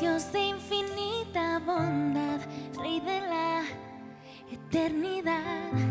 Dios de infinita bondad, Rey de la eternidad.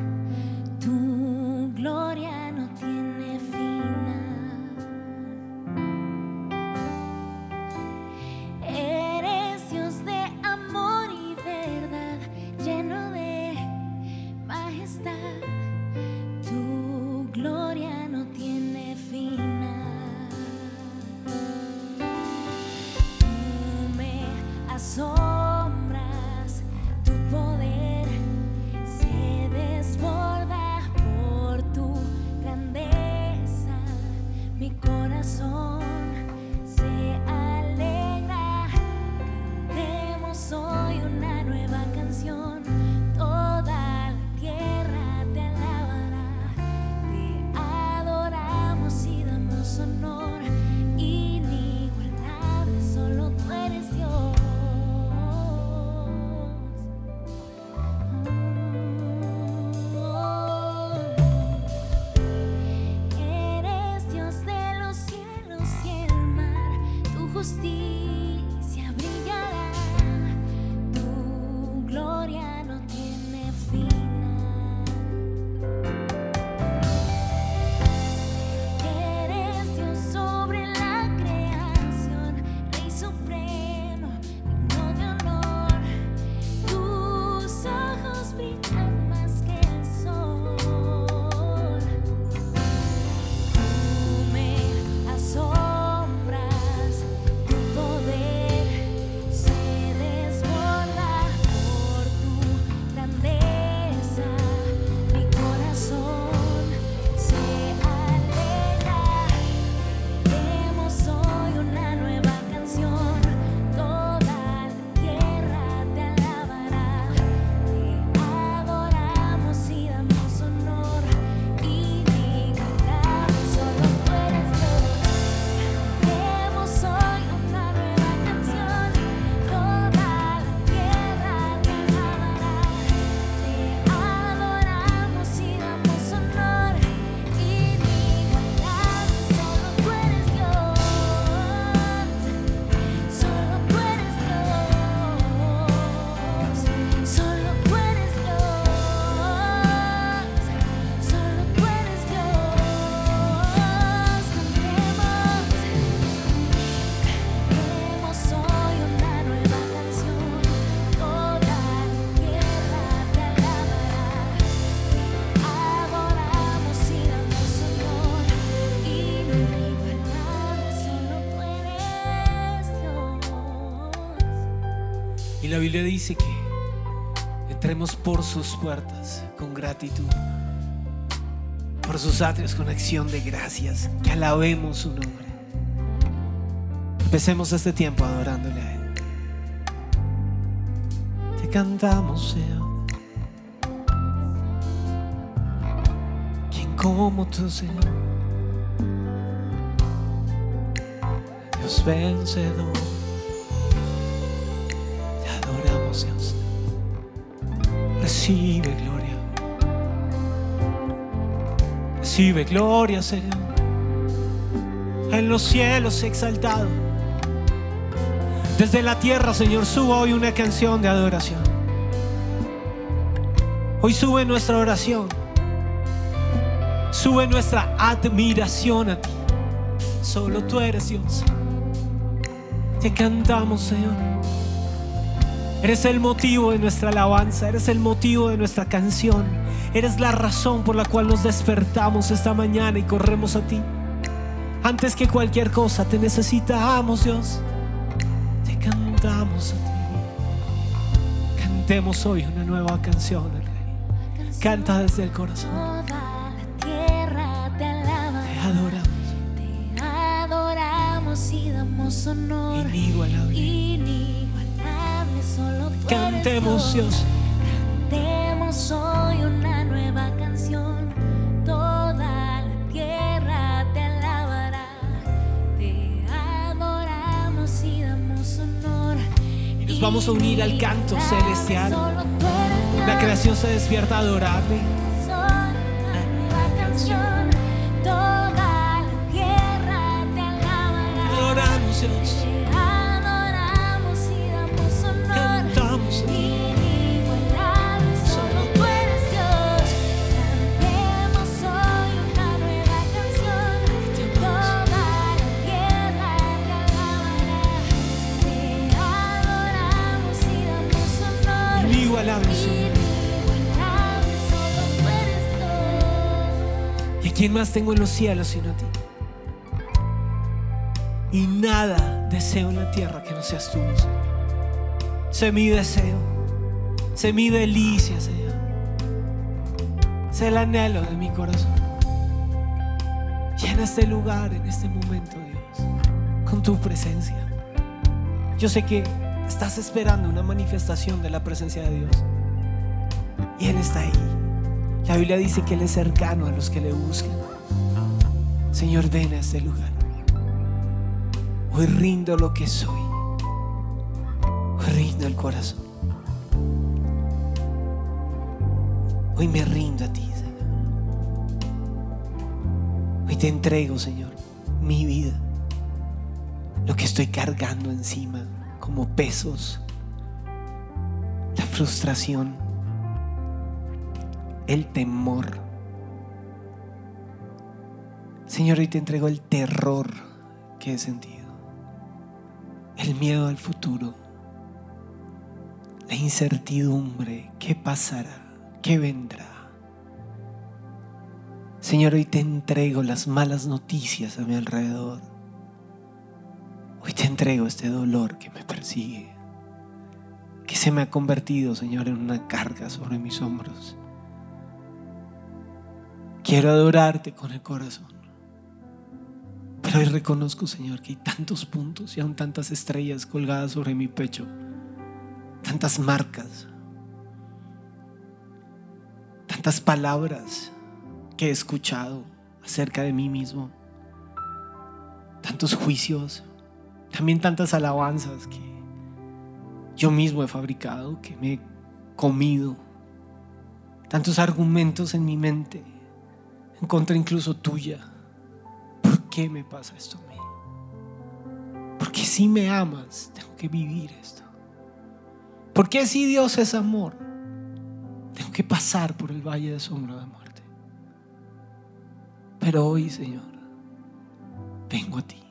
Biblia dice que entremos por sus puertas con gratitud, por sus atrios con acción de gracias, que alabemos su nombre. Empecemos este tiempo adorándole a Él. Te cantamos, Señor. ¿Quién como tú, Señor? Dios vencedor. Recibe gloria. Recibe gloria, Señor. En los cielos exaltado. Desde la tierra, Señor, suba hoy una canción de adoración. Hoy sube nuestra oración. Sube nuestra admiración a ti. Solo tú eres Dios. Te cantamos, Señor. Eres el motivo de nuestra alabanza, eres el motivo de nuestra canción, eres la razón por la cual nos despertamos esta mañana y corremos a ti. Antes que cualquier cosa te necesitamos, Dios. Te cantamos a ti. Cantemos hoy una nueva canción, al Rey. Canta desde el corazón. Toda la tierra te Te alabará. adoramos. Te adoramos y damos honor. Inigualable. Cantemos, Dios. Cantemos hoy una nueva canción. Toda la tierra te alabará. Te adoramos y damos honor. Y nos vamos a unir al canto celestial. Dios. La creación se despierta a adorarle. Una quién más tengo en los cielos sino a ti? Y nada deseo en la tierra que no seas tú, Señor. Sé mi deseo, sé mi delicia, Señor. Sé el anhelo de mi corazón. Llena este lugar en este momento, Dios, con tu presencia. Yo sé que estás esperando una manifestación de la presencia de Dios. Y Él está ahí. La Biblia dice que Él es cercano a los que le buscan. Señor, ven a este lugar. Hoy rindo lo que soy. Hoy rindo el corazón. Hoy me rindo a ti, Señor. Hoy te entrego, Señor, mi vida. Lo que estoy cargando encima como pesos. La frustración. El temor. Señor, hoy te entrego el terror que he sentido. El miedo al futuro. La incertidumbre. ¿Qué pasará? ¿Qué vendrá? Señor, hoy te entrego las malas noticias a mi alrededor. Hoy te entrego este dolor que me persigue, que se me ha convertido, Señor, en una carga sobre mis hombros. Quiero adorarte con el corazón. Pero hoy reconozco, Señor, que hay tantos puntos y aún tantas estrellas colgadas sobre mi pecho, tantas marcas, tantas palabras que he escuchado acerca de mí mismo, tantos juicios, también tantas alabanzas que yo mismo he fabricado, que me he comido, tantos argumentos en mi mente, en contra incluso tuya. ¿Por qué me pasa esto a mí? Porque si me amas, tengo que vivir esto. Porque si Dios es amor, tengo que pasar por el valle de sombra de muerte. Pero hoy, Señor, vengo a ti.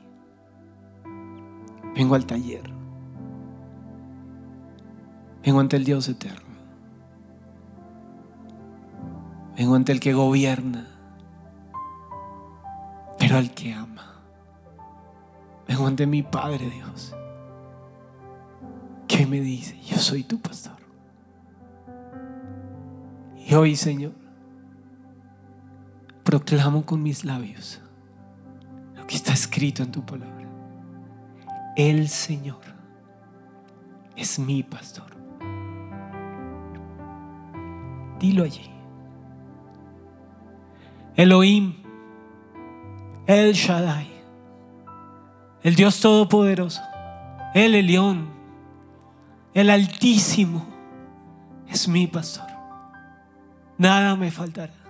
Vengo al taller. Vengo ante el Dios eterno. Vengo ante el que gobierna, pero al que ama. Vengo ante mi Padre Dios, que me dice, yo soy tu pastor. Y hoy, Señor, proclamo con mis labios lo que está escrito en tu palabra. El Señor es mi pastor. Dilo allí. Elohim, El Shaddai, el Dios Todopoderoso, el Elión, el Altísimo, es mi pastor. Nada me faltará.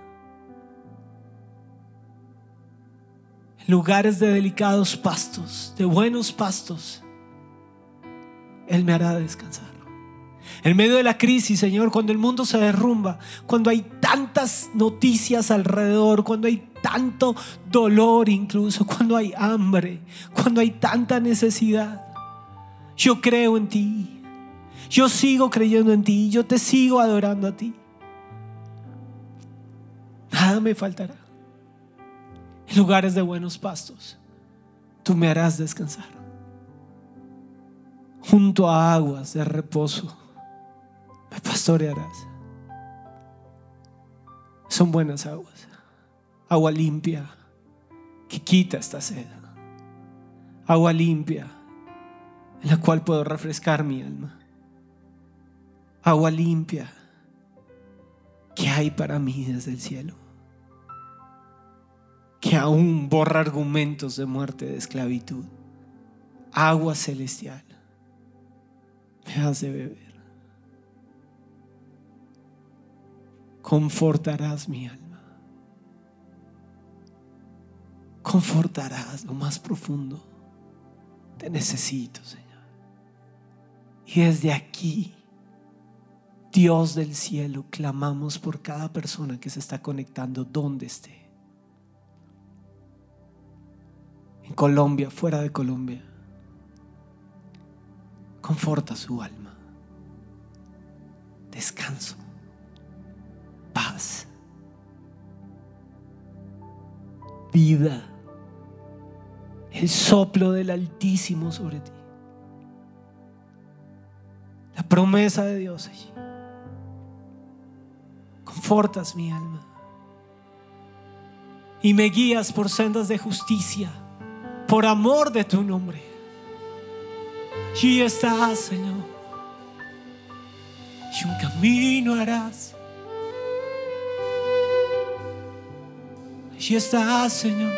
lugares de delicados pastos, de buenos pastos, Él me hará descansar. En medio de la crisis, Señor, cuando el mundo se derrumba, cuando hay tantas noticias alrededor, cuando hay tanto dolor incluso, cuando hay hambre, cuando hay tanta necesidad, yo creo en ti. Yo sigo creyendo en ti. Yo te sigo adorando a ti. Nada me faltará en lugares de buenos pastos, tú me harás descansar. Junto a aguas de reposo, me pastorearás. Son buenas aguas, agua limpia que quita esta sed, agua limpia en la cual puedo refrescar mi alma, agua limpia que hay para mí desde el cielo que aún borra argumentos de muerte, de esclavitud. Agua celestial. Me hace beber. Confortarás mi alma. Confortarás lo más profundo. Te necesito, Señor. Y desde aquí, Dios del cielo, clamamos por cada persona que se está conectando donde esté en Colombia, fuera de Colombia. Conforta su alma. Descanso. Paz. Vida, el soplo del Altísimo sobre ti. La promesa de Dios allí. Confortas mi alma y me guías por sendas de justicia, por amor de tu nombre. Allí estás, Señor. Y un camino harás. Allí estás, Señor.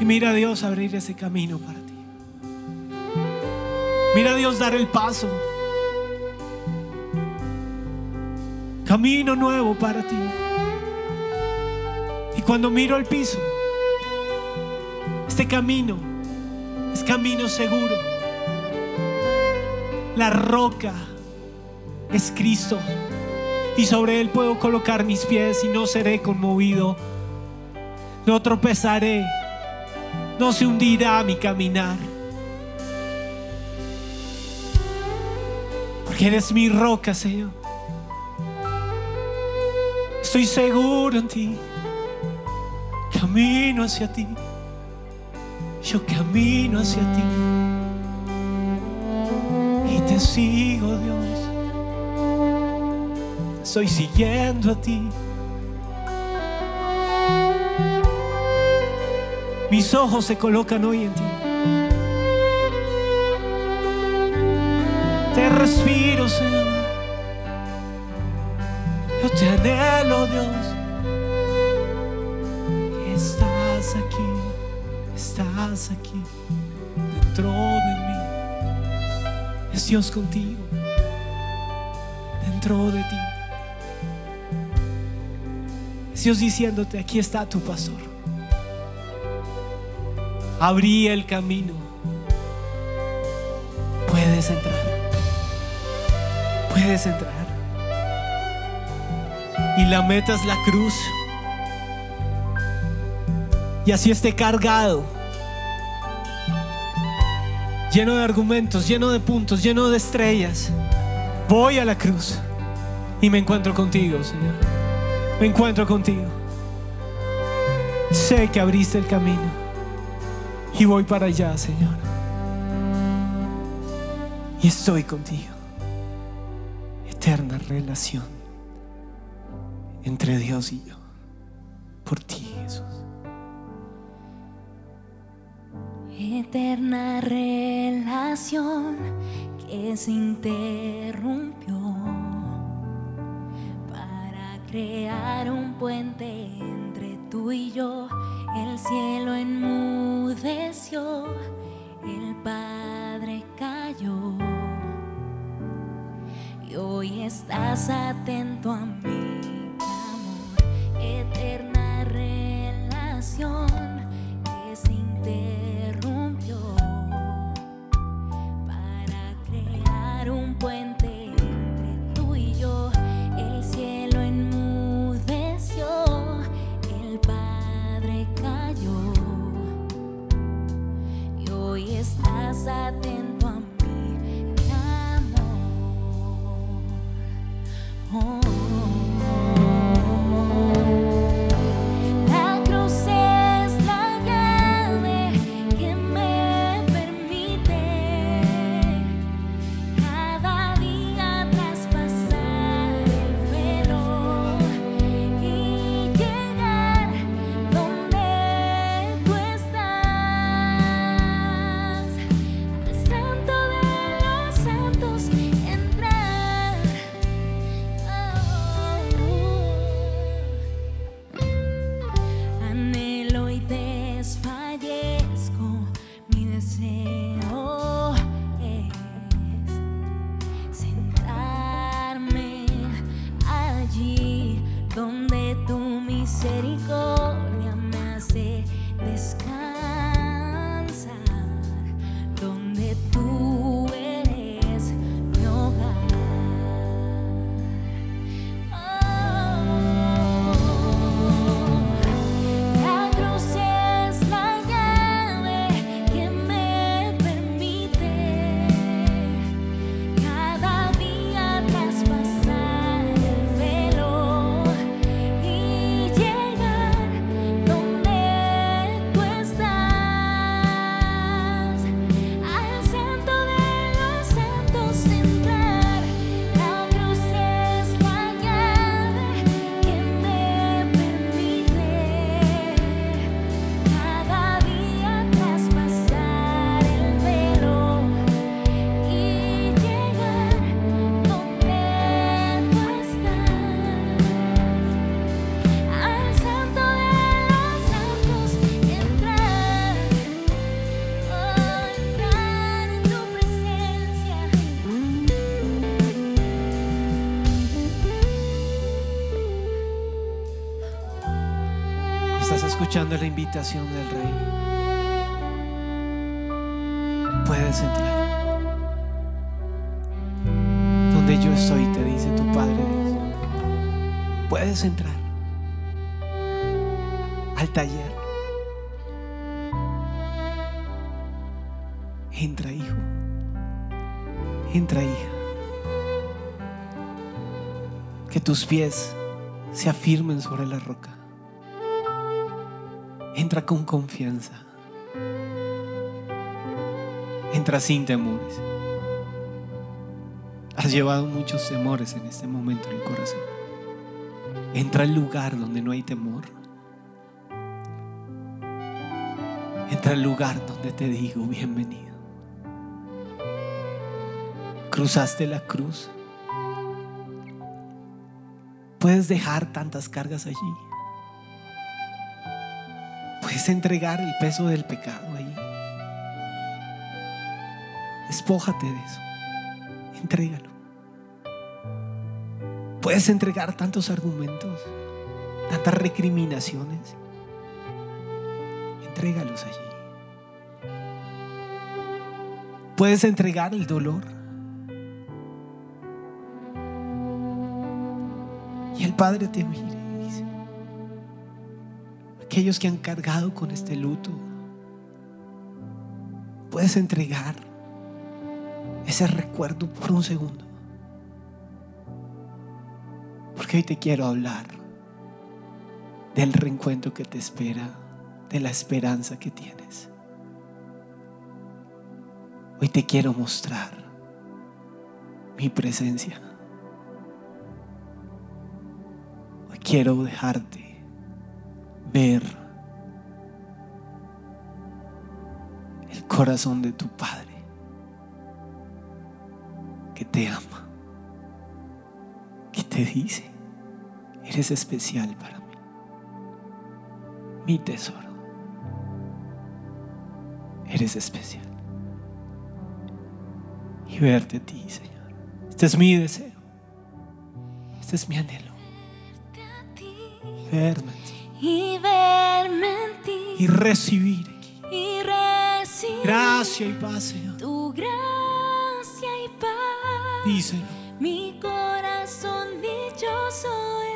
Y mira a Dios abrir ese camino para ti. Mira a Dios dar el paso. Camino nuevo para ti. Y cuando miro el piso, este camino es camino seguro. La roca es Cristo. Y sobre él puedo colocar mis pies y no seré conmovido. No tropezaré. No se hundirá mi caminar. Porque eres mi roca, Señor. Estoy seguro en ti. Camino hacia ti. Yo camino hacia ti. Y te sigo, Dios. Estoy siguiendo a ti. Mis ojos se colocan hoy en ti. Te respiro, Señor. Yo te anhelo, Dios. Estás aquí, estás aquí, dentro de mí. Es Dios contigo, dentro de ti. Dios diciéndote, aquí está tu pastor. Abrí el camino. Puedes entrar. Puedes entrar. Y la meta es la cruz. Y así esté cargado. Lleno de argumentos, lleno de puntos, lleno de estrellas. Voy a la cruz. Y me encuentro contigo, Señor. Encuentro contigo. Sé que abriste el camino. Y voy para allá, Señor. Y estoy contigo. Eterna relación entre Dios y yo. Por ti, Jesús. Eterna relación que se interrumpió crear un puente entre tú y yo. El cielo enmudeció, el Padre cayó. Y hoy estás atento a mi clamor, eterna relación estás escuchando la invitación del Rey, puedes entrar. Donde yo estoy, te dice tu Padre. Puedes entrar al taller. Entra, hijo. Entra, hija. Que tus pies se afirmen sobre la roca. Entra con confianza. Entra sin temores. Has llevado muchos temores en este momento en el corazón. Entra al lugar donde no hay temor. Entra al lugar donde te digo bienvenido. Cruzaste la cruz. Puedes dejar tantas cargas allí. Puedes entregar el peso del pecado ahí. Despójate de eso. Entrégalo. Puedes entregar tantos argumentos, tantas recriminaciones. Entrégalos allí. Puedes entregar el dolor. Y el Padre te mire aquellos que han cargado con este luto, puedes entregar ese recuerdo por un segundo. Porque hoy te quiero hablar del reencuentro que te espera, de la esperanza que tienes. Hoy te quiero mostrar mi presencia. Hoy quiero dejarte ver el corazón de tu Padre que te ama, que te dice, eres especial para mí, mi tesoro, eres especial. Y verte a ti, Señor. Este es mi deseo, este es mi anhelo, verme y verme en ti y recibir y recibir gracia y paz, Señor. tu gracia y paz. Díselo. Mi corazón dichoso está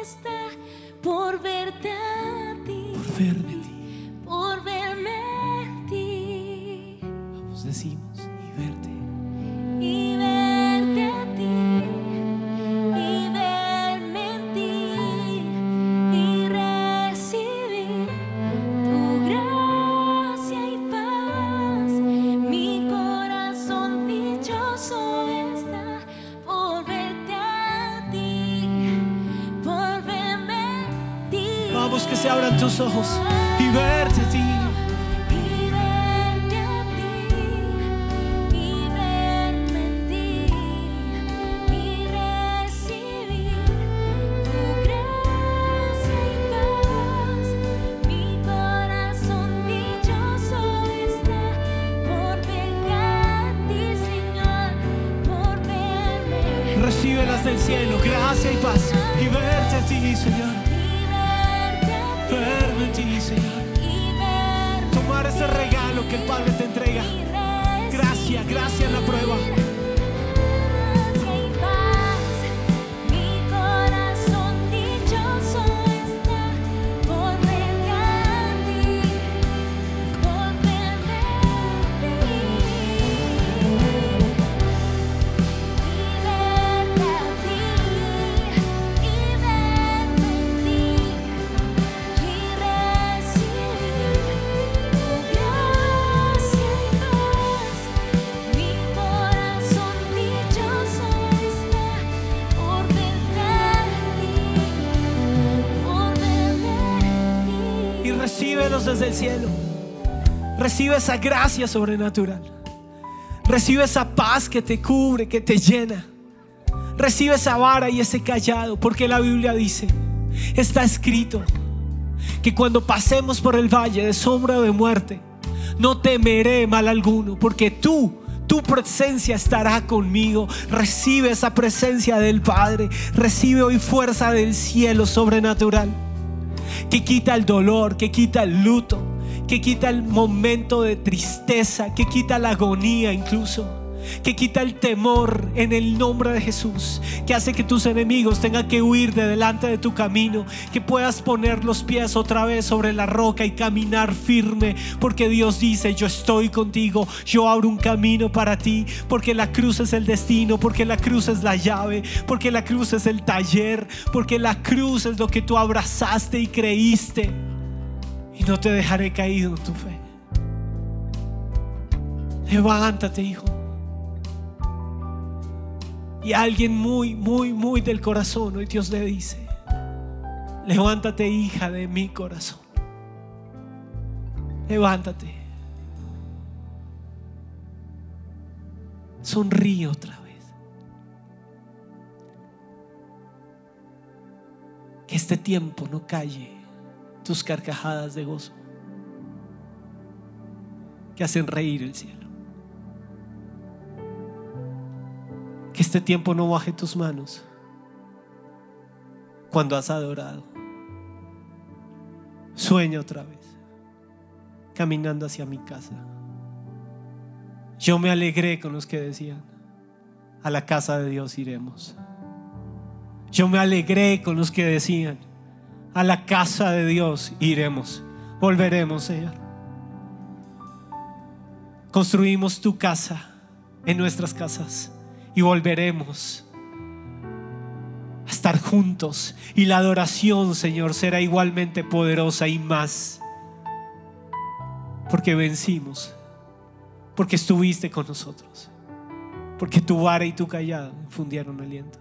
abran tus ojos y verte recíbelos desde el cielo. Recibe esa gracia sobrenatural. Recibe esa paz que te cubre, que te llena. Recibe esa vara y ese callado, porque la Biblia dice, está escrito, que cuando pasemos por el valle de sombra de muerte, no temeré mal alguno, porque tú, tu presencia estará conmigo. Recibe esa presencia del Padre, recibe hoy fuerza del cielo sobrenatural que quita el dolor, que quita el luto, que quita el momento de tristeza, que quita la agonía incluso que quita el temor en el nombre de Jesús, que hace que tus enemigos tengan que huir de delante de tu camino, que puedas poner los pies otra vez sobre la roca y caminar firme, porque Dios dice, yo estoy contigo, yo abro un camino para ti, porque la cruz es el destino, porque la cruz es la llave, porque la cruz es el taller, porque la cruz es lo que tú abrazaste y creíste, y no te dejaré caído en tu fe. Levántate, hijo. Y alguien muy, muy, muy del corazón, hoy Dios le dice, levántate hija de mi corazón. Levántate. Sonríe otra vez. Que este tiempo no calle tus carcajadas de gozo que hacen reír el cielo. Que este tiempo no baje tus manos cuando has adorado. Sueña otra vez, caminando hacia mi casa. Yo me alegré con los que decían, a la casa de Dios iremos. Yo me alegré con los que decían, a la casa de Dios iremos. Volveremos, Señor. Construimos tu casa en nuestras casas y volveremos a estar juntos. Y la adoración, Señor, será igualmente poderosa y más. Porque vencimos, porque estuviste con nosotros, porque tu vara y tu callado infundieron aliento.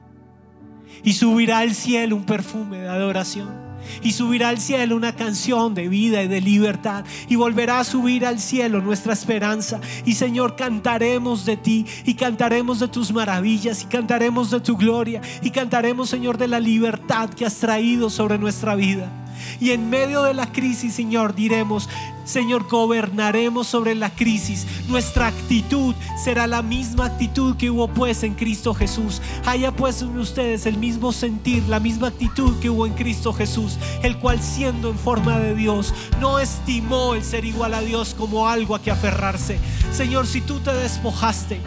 Y subirá al cielo un perfume de adoración y subirá al cielo una canción de vida y de libertad y volverá a subir al cielo nuestra esperanza y Señor cantaremos de ti y cantaremos de tus maravillas y cantaremos de tu gloria y cantaremos Señor de la libertad que has traído sobre nuestra vida. Y en medio de la crisis, Señor, diremos, Señor, gobernaremos sobre la crisis. Nuestra actitud será la misma actitud que hubo pues en Cristo Jesús. Haya pues en ustedes el mismo sentir, la misma actitud que hubo en Cristo Jesús, el cual siendo en forma de Dios, no estimó el ser igual a Dios como algo a que aferrarse. Señor, si tú te despojaste,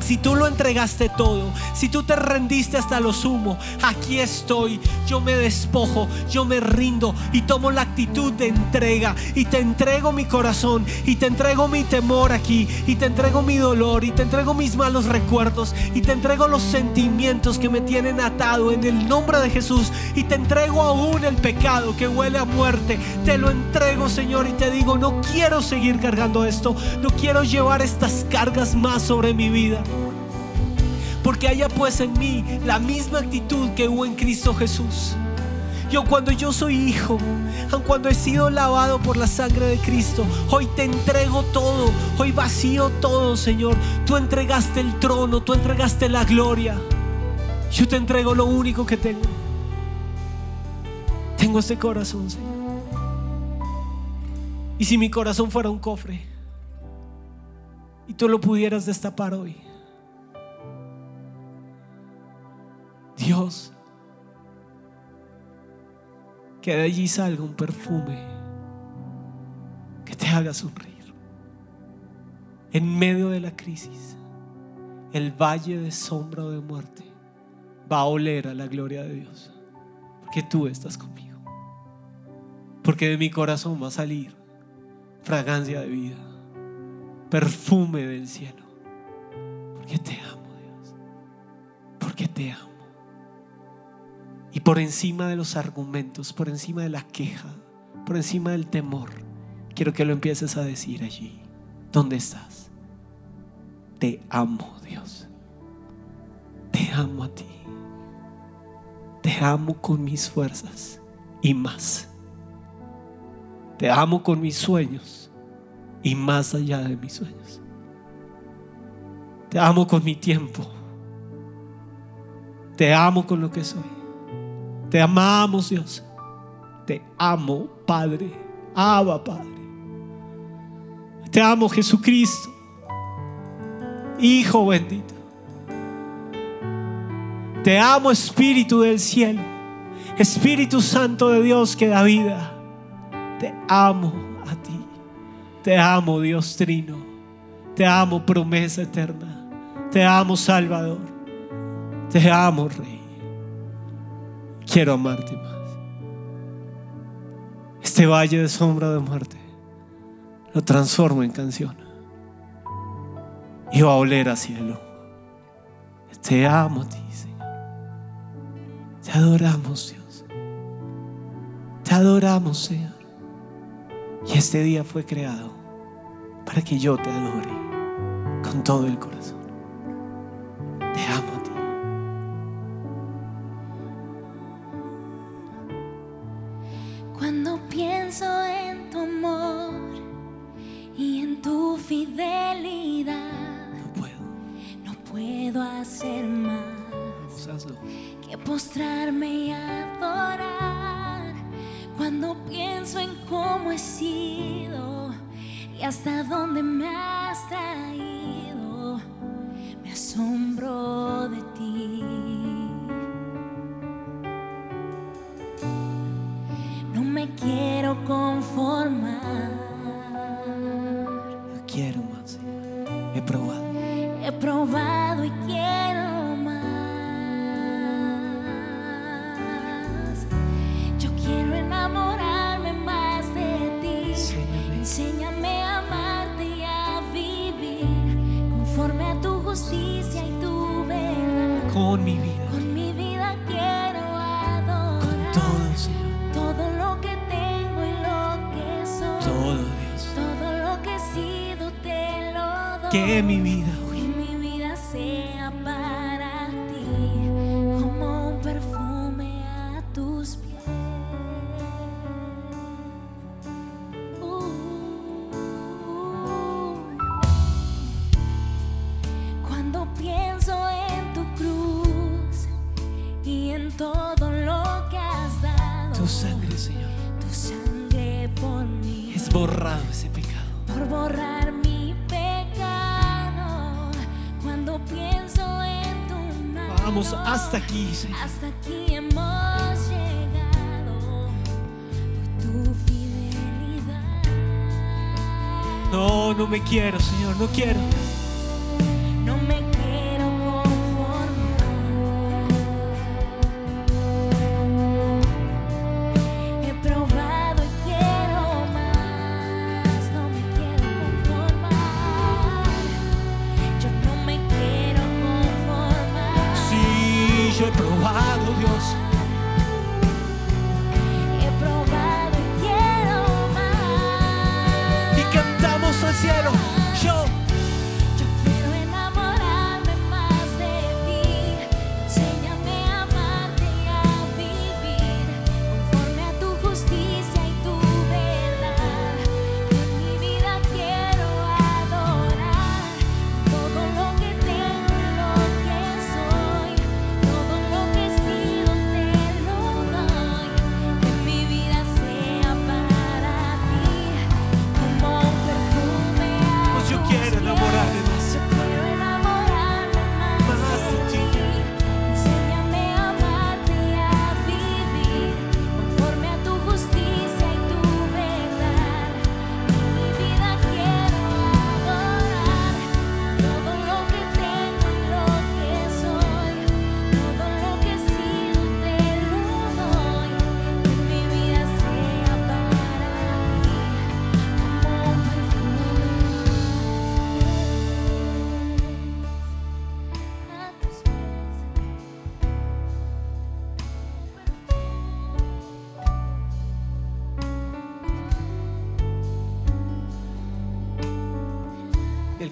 si tú lo entregaste todo, si tú te rendiste hasta lo sumo, aquí estoy, yo me despojo, yo me rindo y tomo la actitud de entrega y te entrego mi corazón y te entrego mi temor aquí y te entrego mi dolor y te entrego mis malos recuerdos y te entrego los sentimientos que me tienen atado en el nombre de Jesús y te entrego aún el pecado que huele a muerte. Te lo entrego, Señor, y te digo, no quiero seguir cargando esto, no quiero llevar estas cargas más sobre mi vida porque haya pues en mí la misma actitud que hubo en Cristo Jesús. Yo cuando yo soy hijo, aun cuando he sido lavado por la sangre de Cristo, hoy te entrego todo, hoy vacío todo, Señor. Tú entregaste el trono, tú entregaste la gloria. Yo te entrego lo único que tengo. Tengo este corazón, Señor. Y si mi corazón fuera un cofre y tú lo pudieras destapar hoy, Dios, que de allí salga un perfume que te haga sonreír. En medio de la crisis, el valle de sombra o de muerte va a oler a la gloria de Dios, porque tú estás conmigo. Porque de mi corazón va a salir fragancia de vida, perfume del cielo, porque te amo, Dios, porque te amo. Y por encima de los argumentos, por encima de la queja, por encima del temor, quiero que lo empieces a decir allí. ¿Dónde estás? Te amo, Dios. Te amo a ti. Te amo con mis fuerzas y más. Te amo con mis sueños y más allá de mis sueños. Te amo con mi tiempo. Te amo con lo que soy. Te amamos, Dios. Te amo, Padre. Abba, Padre. Te amo, Jesucristo. Hijo bendito. Te amo, Espíritu del cielo. Espíritu Santo de Dios que da vida. Te amo a ti. Te amo, Dios Trino. Te amo, promesa eterna. Te amo, Salvador. Te amo, Rey quiero amarte más. Este valle de sombra de muerte lo transformo en canción. Y va a oler a cielo. Te amo a ti, Señor. Te adoramos, Dios. Te adoramos, Señor. Y este día fue creado para que yo te adore con todo el corazón. hasta aquí, Señor. Hasta aquí hemos llegado por tu fidelidad. No, no me quiero, Señor, no quiero.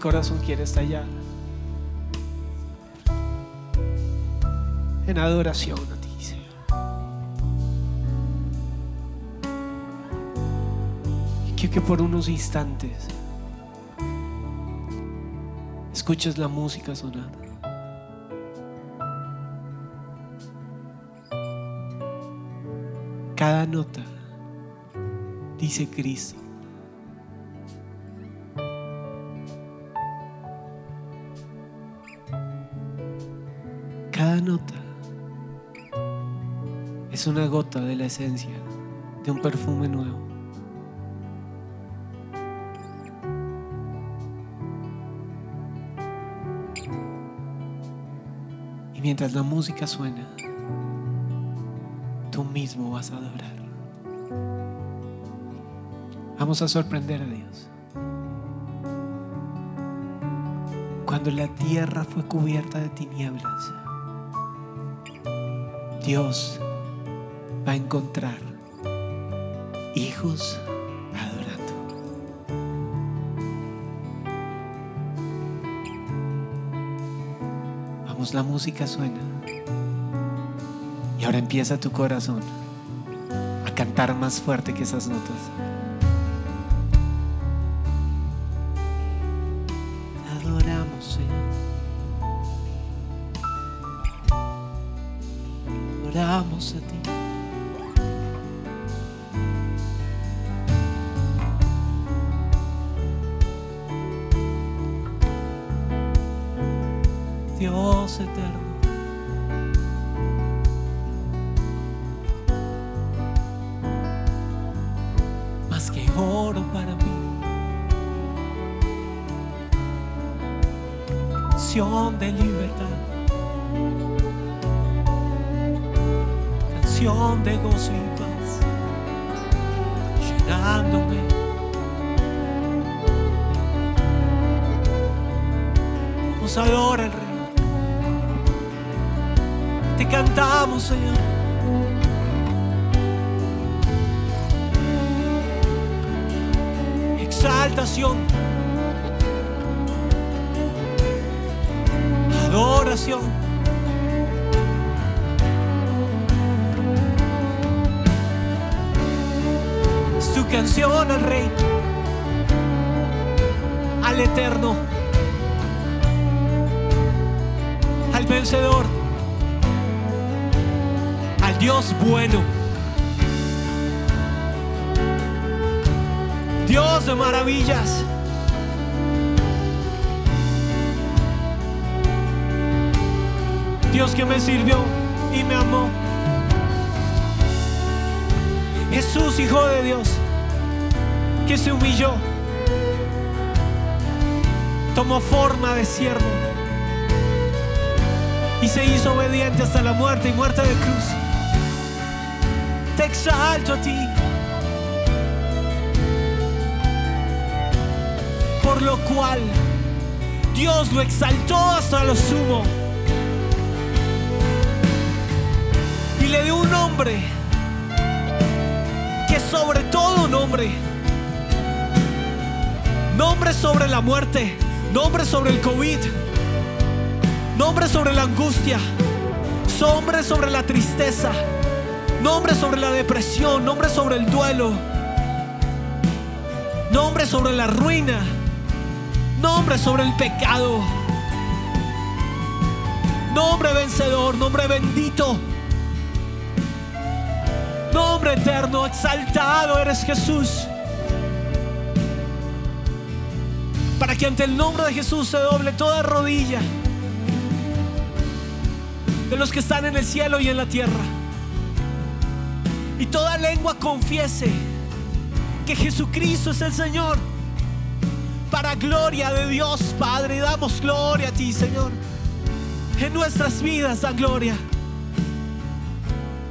corazón quiere estallar en adoración a ti, Señor. Y quiero que por unos instantes escuches la música sonada. Cada nota dice Cristo. Es una gota de la esencia de un perfume nuevo. Y mientras la música suena, tú mismo vas a adorar. Vamos a sorprender a Dios. Cuando la tierra fue cubierta de tinieblas, Dios va a encontrar hijos adorando. Vamos, la música suena. Y ahora empieza tu corazón a cantar más fuerte que esas notas. Adoramos, Señor. Adoramos a ti. Dios eterno. Más que oro para mí. Canción de Exaltación. Adoración. Es tu canción al Rey. Al Eterno. Al vencedor. Dios bueno. Dios de maravillas. Dios que me sirvió y me amó. Jesús, Hijo de Dios, que se humilló, tomó forma de siervo y se hizo obediente hasta la muerte y muerte de cruz. Te exalto a ti. Por lo cual Dios lo exaltó hasta lo sumo. Y le dio un nombre que sobre todo nombre, nombre sobre la muerte, nombre sobre el COVID, nombre sobre la angustia, nombre sobre la tristeza, nombre sobre la depresión, nombre sobre el duelo, nombre sobre la ruina, nombre sobre el pecado, nombre vencedor, nombre bendito. Nombre eterno, exaltado eres Jesús. Para que ante el nombre de Jesús se doble toda rodilla de los que están en el cielo y en la tierra. Y toda lengua confiese que Jesucristo es el Señor. Para gloria de Dios, Padre, damos gloria a ti, Señor. En nuestras vidas da gloria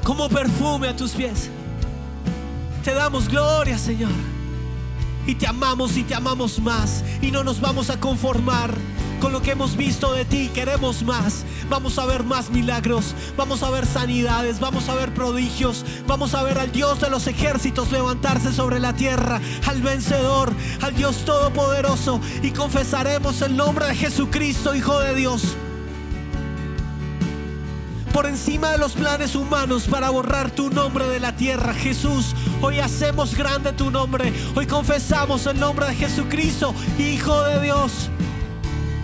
como perfume a tus pies. Te damos gloria, Señor. Y te amamos y te amamos más. Y no nos vamos a conformar con lo que hemos visto de ti. Queremos más. Vamos a ver más milagros. Vamos a ver sanidades. Vamos a ver prodigios. Vamos a ver al Dios de los ejércitos levantarse sobre la tierra. Al vencedor. Al Dios todopoderoso. Y confesaremos el nombre de Jesucristo, Hijo de Dios por encima de los planes humanos para borrar tu nombre de la tierra. Jesús, hoy hacemos grande tu nombre. Hoy confesamos el nombre de Jesucristo, Hijo de Dios.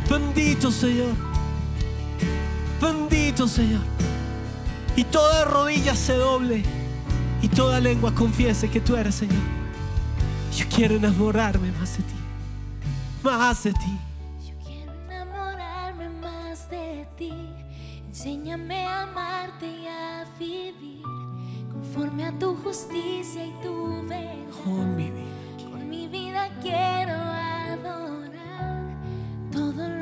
Bendito Señor. Bendito Señor. Y toda rodilla se doble y toda lengua confiese que tú eres Señor. Yo quiero enamorarme más de ti. Más de ti. Yo quiero enamorarme más de ti. Enséñame a amarte y a vivir conforme a tu justicia y tu verdad. Con mi vida. Con mi vida quiero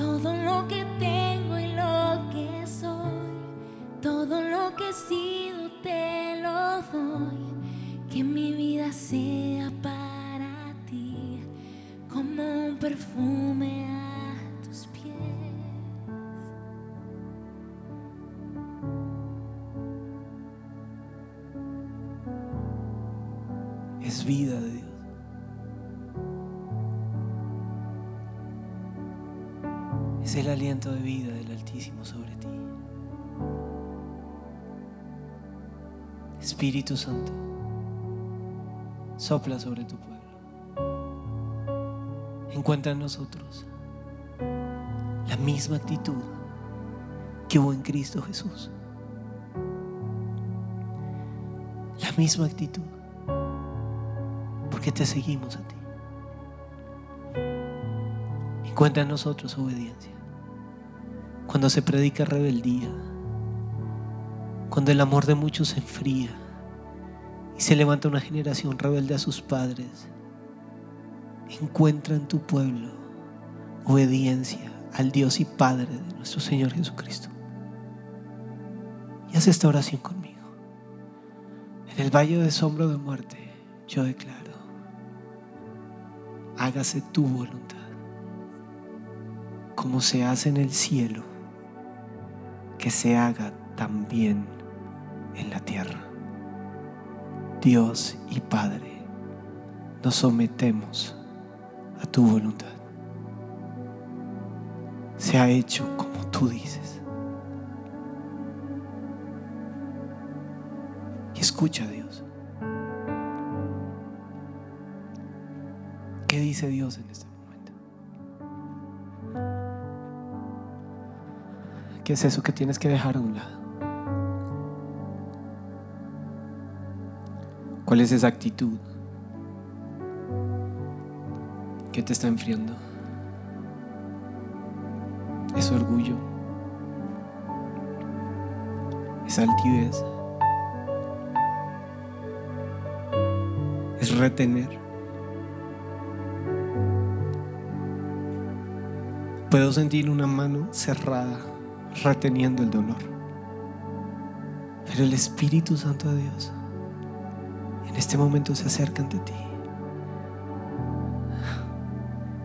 todo lo que tengo y lo que soy, todo lo que he sido te lo doy, que mi vida sea para ti como un perfume a tus pies. Es vida de Es el aliento de vida del Altísimo sobre ti. Espíritu Santo, sopla sobre tu pueblo. Encuentra en nosotros la misma actitud que hubo en Cristo Jesús. La misma actitud porque te seguimos a ti. Encuentra en nosotros obediencia. Cuando se predica rebeldía, cuando el amor de muchos se enfría y se levanta una generación rebelde a sus padres, encuentra en tu pueblo obediencia al Dios y Padre de nuestro Señor Jesucristo. Y haz esta oración conmigo. En el valle de sombra de muerte, yo declaro, hágase tu voluntad, como se hace en el cielo, que se haga también en la tierra. Dios y Padre, nos sometemos a tu voluntad. Se ha hecho como tú dices. Y escucha Dios. ¿Qué dice Dios en este ¿Qué es eso que tienes que dejar a un lado? ¿Cuál es esa actitud que te está enfriando? ¿Es orgullo? ¿Es altivez? ¿Es retener? Puedo sentir una mano cerrada reteniendo el dolor. Pero el Espíritu Santo de Dios en este momento se acerca ante ti.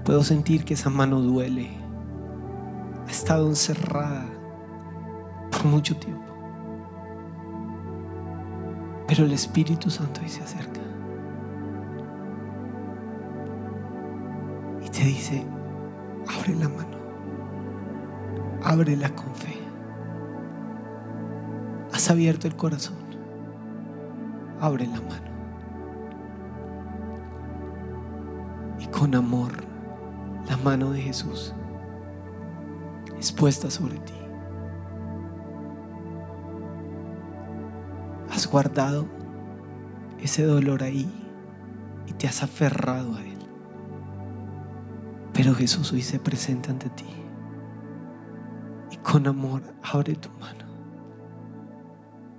Puedo sentir que esa mano duele. Ha estado encerrada por mucho tiempo. Pero el Espíritu Santo hoy se acerca. Y te dice, abre la mano. Ábrela con fe. Has abierto el corazón. Abre la mano. Y con amor, la mano de Jesús es puesta sobre ti. Has guardado ese dolor ahí y te has aferrado a él. Pero Jesús hoy se presenta ante ti con amor abre tu mano.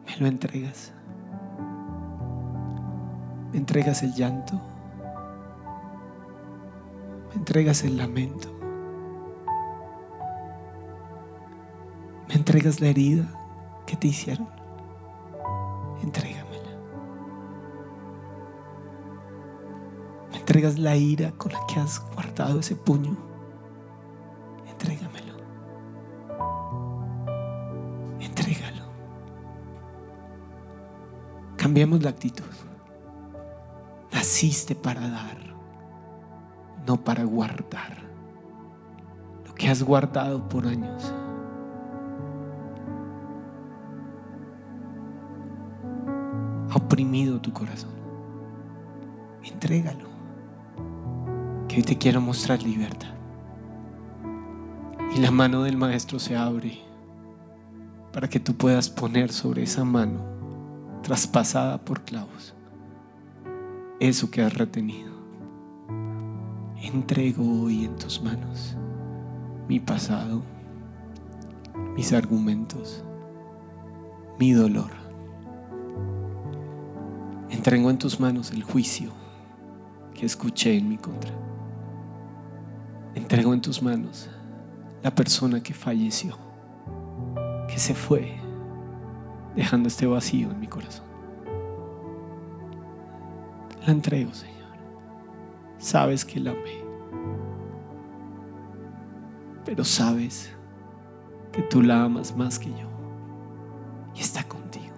Me lo entregas. Me entregas el llanto. Me entregas el lamento. Me entregas la herida que te hicieron. Entrégamela. Me entregas la ira con la que has guardado ese puño. Cambiemos la actitud. Naciste para dar, no para guardar. Lo que has guardado por años. oprimido tu corazón. Entrégalo. Que hoy te quiero mostrar libertad. Y la mano del Maestro se abre para que tú puedas poner sobre esa mano traspasada por clavos eso que has retenido. Entrego hoy en tus manos mi pasado, mis argumentos, mi dolor. Entrego en tus manos el juicio que escuché en mi contra. Entrego en tus manos la persona que falleció, que se fue, dejando este vacío en mi corazón. La entrego, Señor. Sabes que la amé. Pero sabes que tú la amas más que yo. Y está contigo.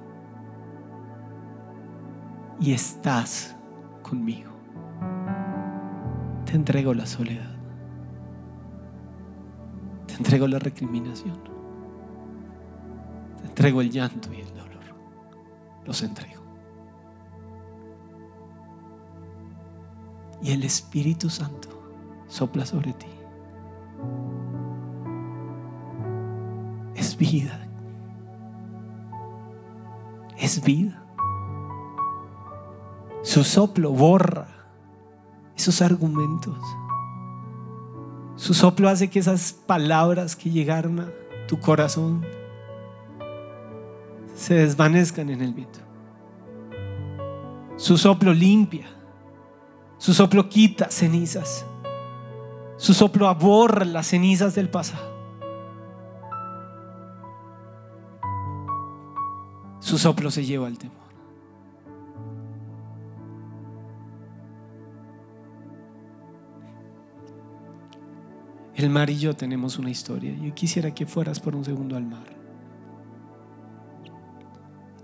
Y estás conmigo. Te entrego la soledad. Te entrego la recriminación. Entrego el llanto y el dolor. Los entrego. Y el Espíritu Santo sopla sobre ti. Es vida. Es vida. Su soplo borra esos argumentos. Su soplo hace que esas palabras que llegaron a tu corazón se desvanezcan en el viento. Su soplo limpia. Su soplo quita cenizas. Su soplo aborra las cenizas del pasado. Su soplo se lleva el temor. El mar y yo tenemos una historia. Yo quisiera que fueras por un segundo al mar.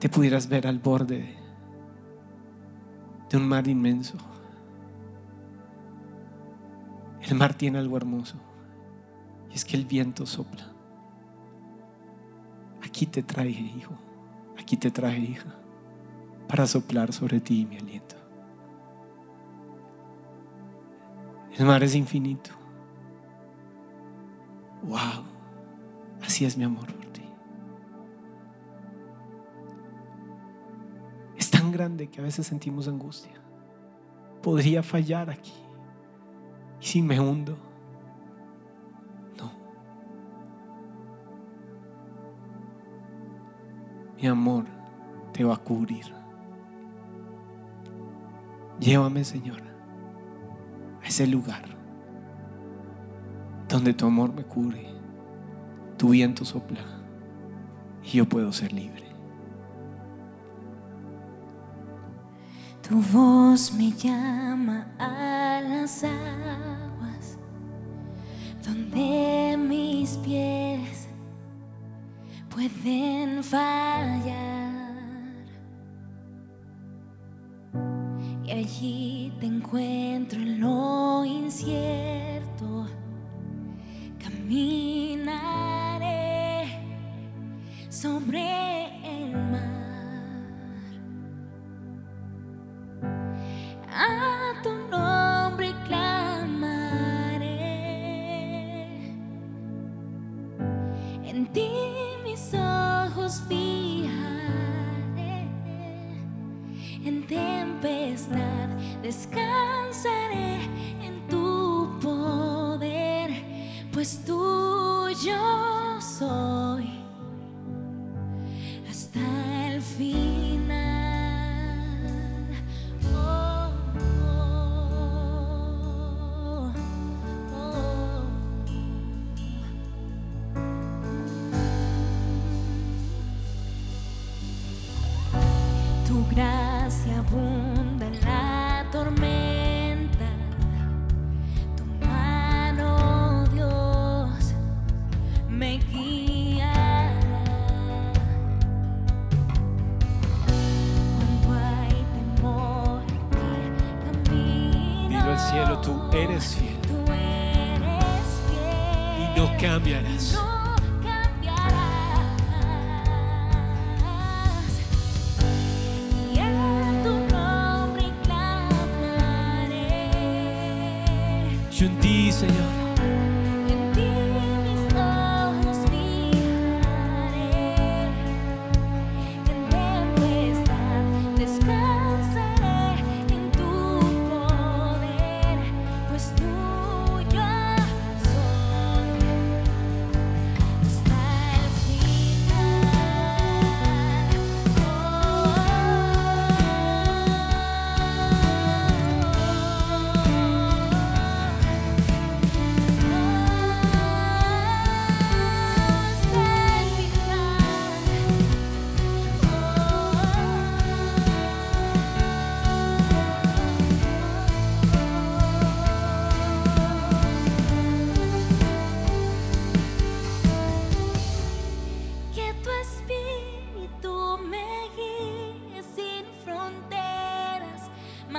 Te pudieras ver al borde de un mar inmenso. El mar tiene algo hermoso. Y es que el viento sopla. Aquí te traje, hijo. Aquí te traje, hija. Para soplar sobre ti mi aliento. El mar es infinito. Wow. Así es mi amor grande que a veces sentimos angustia. Podría fallar aquí. ¿Y si me hundo? No. Mi amor te va a cubrir. Llévame, Señor, a ese lugar donde tu amor me cubre, tu viento sopla y yo puedo ser libre. Tu voz me llama a las aguas donde mis pies pueden fallar. Y allí te encuentro en lo incierto. Caminaré sobre descansaré en tu poder, pues tuyo soy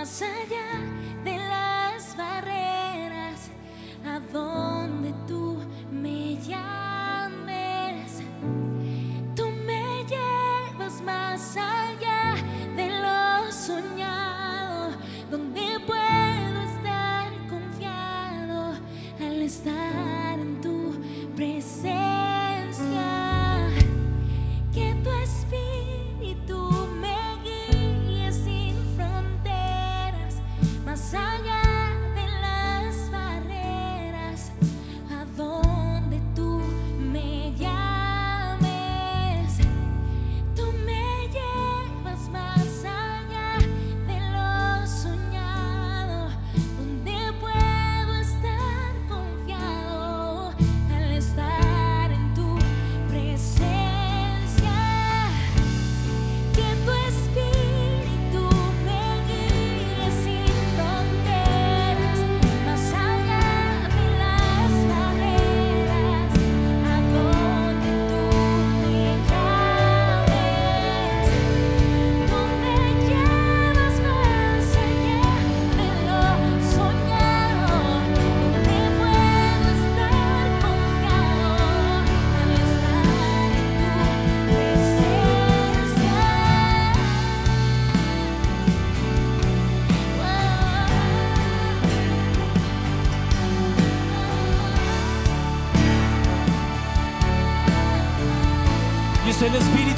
más allá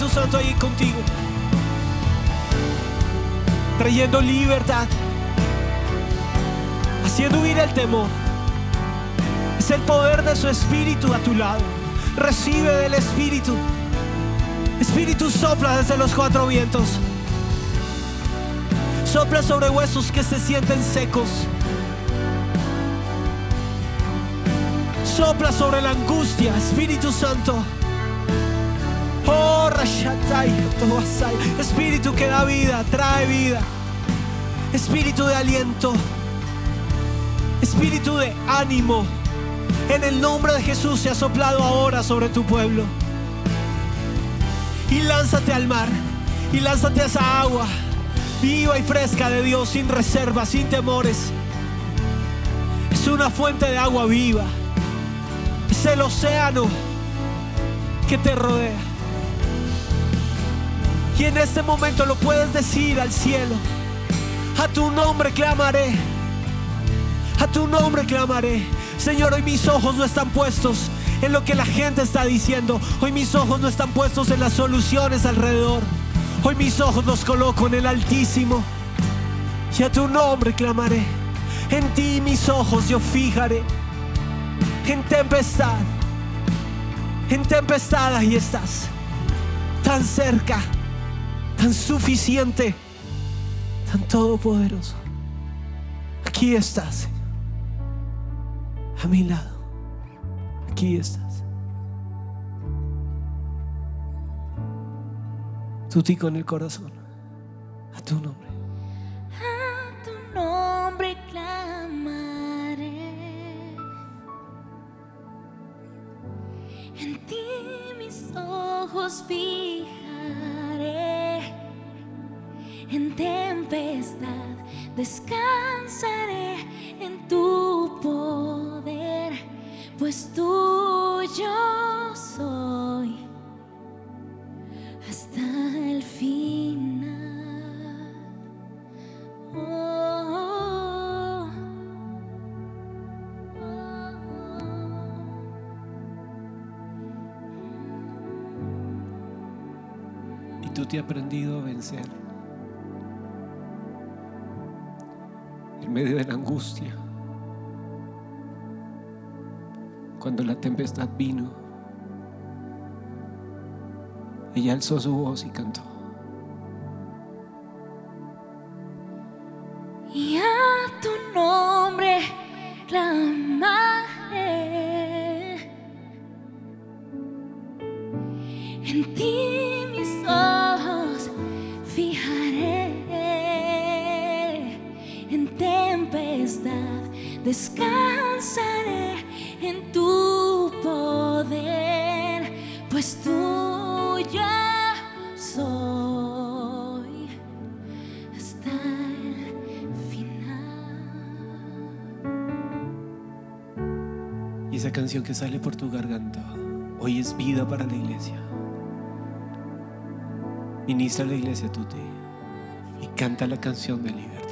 Santo ahí contigo. Trayendo libertad. Haciendo huir el temor. Es el poder de su Espíritu a tu lado. Recibe del Espíritu. Espíritu sopla desde los cuatro vientos. Sopla sobre huesos que se sienten secos. Sopla sobre la angustia, Espíritu Santo. Oh, Rashatai. Espíritu que da vida, trae vida. Espíritu de aliento. Espíritu de ánimo. En el nombre de Jesús se ha soplado ahora sobre tu pueblo. Y lánzate al mar. Y lánzate a esa agua viva y fresca de Dios, sin reservas, sin temores. Es una fuente de agua viva. Es el océano que te rodea. Y en este momento lo puedes decir al cielo. A tu nombre clamaré. A tu nombre clamaré. Señor, hoy mis ojos no están puestos en lo que la gente está diciendo. Hoy mis ojos no están puestos en las soluciones alrededor. Hoy mis ojos los coloco en el Altísimo. Y a tu nombre clamaré. En ti mis ojos yo fijaré. En tempestad. En tempestad ahí estás. Tan cerca. Tan suficiente. Tan todopoderoso. Aquí estás. Señor. A mi lado. Aquí estás. Tú ti con el corazón. A tu nombre. A tu nombre clamaré. En ti mis ojos fijaré en tempestad, descansaré en tu poder, pues tuyo soy hasta el final. Y tú te has aprendido a vencer. Medio de la angustia, cuando la tempestad vino, ella alzó su voz y cantó. Sale por tu garganta hoy es vida para la iglesia. Ministra la iglesia tú te y canta la canción de libertad.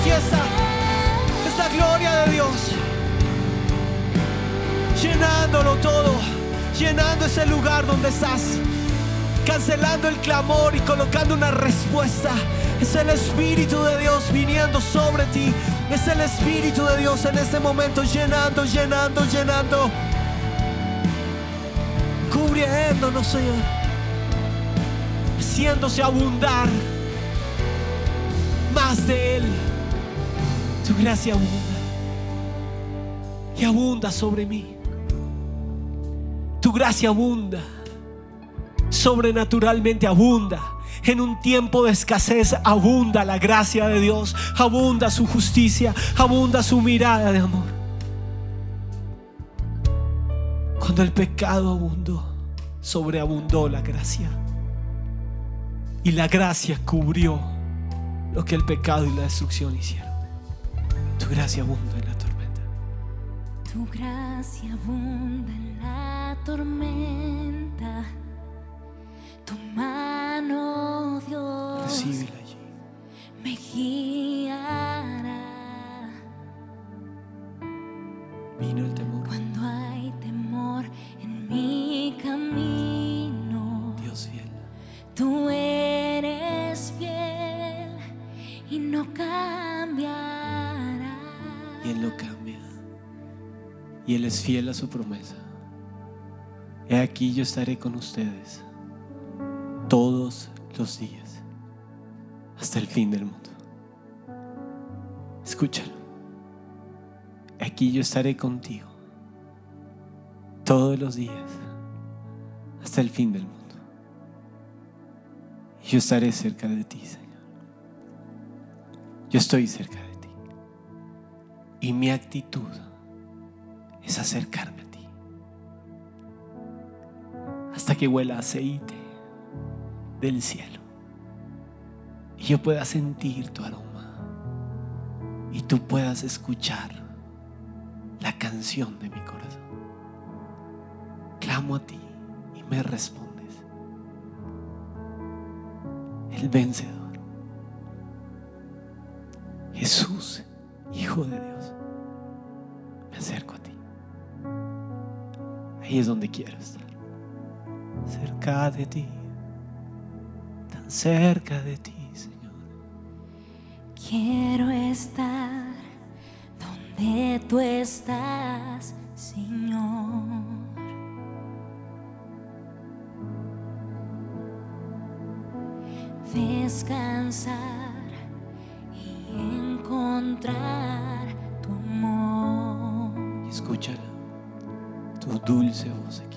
Manifiesta esta gloria de Dios. Llenándolo todo. Llenando ese lugar donde estás. Cancelando el clamor y colocando una respuesta. Es el Espíritu de Dios viniendo sobre ti. Es el Espíritu de Dios en este momento llenando, llenando, llenando. Cubriéndonos, Señor. Haciéndose abundar más de Él. Tu gracia abunda. Y abunda sobre mí. Tu gracia abunda. Sobrenaturalmente abunda. En un tiempo de escasez abunda la gracia de Dios. Abunda su justicia. Abunda su mirada de amor. Cuando el pecado abundó, sobreabundó la gracia. Y la gracia cubrió lo que el pecado y la destrucción hicieron. Tu gracia abunda en la tormenta. Tu gracia abunda en la tormenta. Tu mano, Dios, allí. me guiará. Vino el temor. Cuando hay temor en mi camino, Dios fiel. tú eres fiel y no cambiará. Él no cambia. Y Él es fiel a su promesa. He aquí yo estaré con ustedes todos los días hasta el fin del mundo. Escúchalo. Aquí yo estaré contigo todos los días hasta el fin del mundo. Yo estaré cerca de ti, Señor. Yo estoy cerca de ti. Y mi actitud es acercarme a ti. Hasta que huela aceite del cielo. Y yo pueda sentir tu aroma. Y tú puedas escuchar la canción de mi corazón. Clamo a ti y me respondes. El vencedor. Jesús, Hijo de Dios. Ahí es donde quiero estar. Cerca de ti. Tan cerca de ti, Señor. Quiero estar donde tú estás, Señor. Descansar dulce voz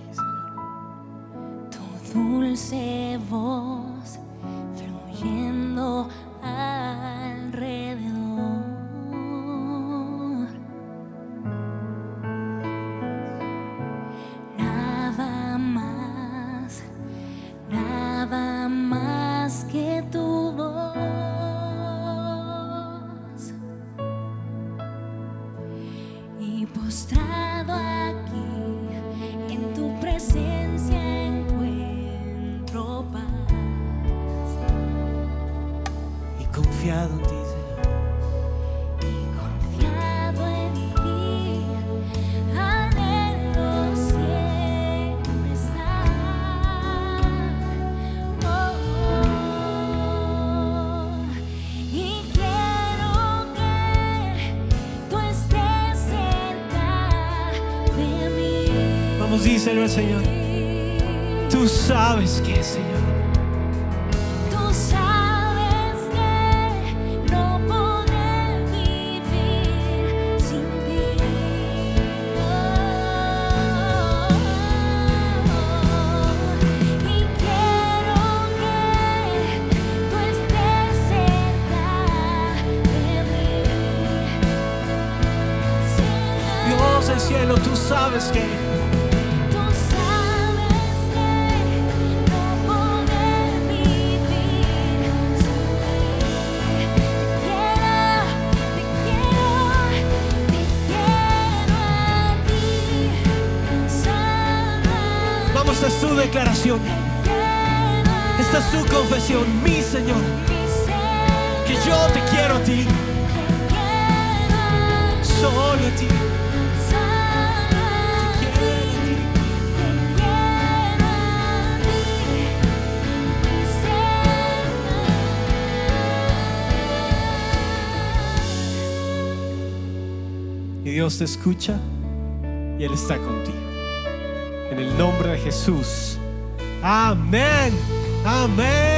de mí. Vamos, díselo al Señor. Tú sabes que, Señor. Escucha y Él está contigo. En el nombre de Jesús. Amén. Amén.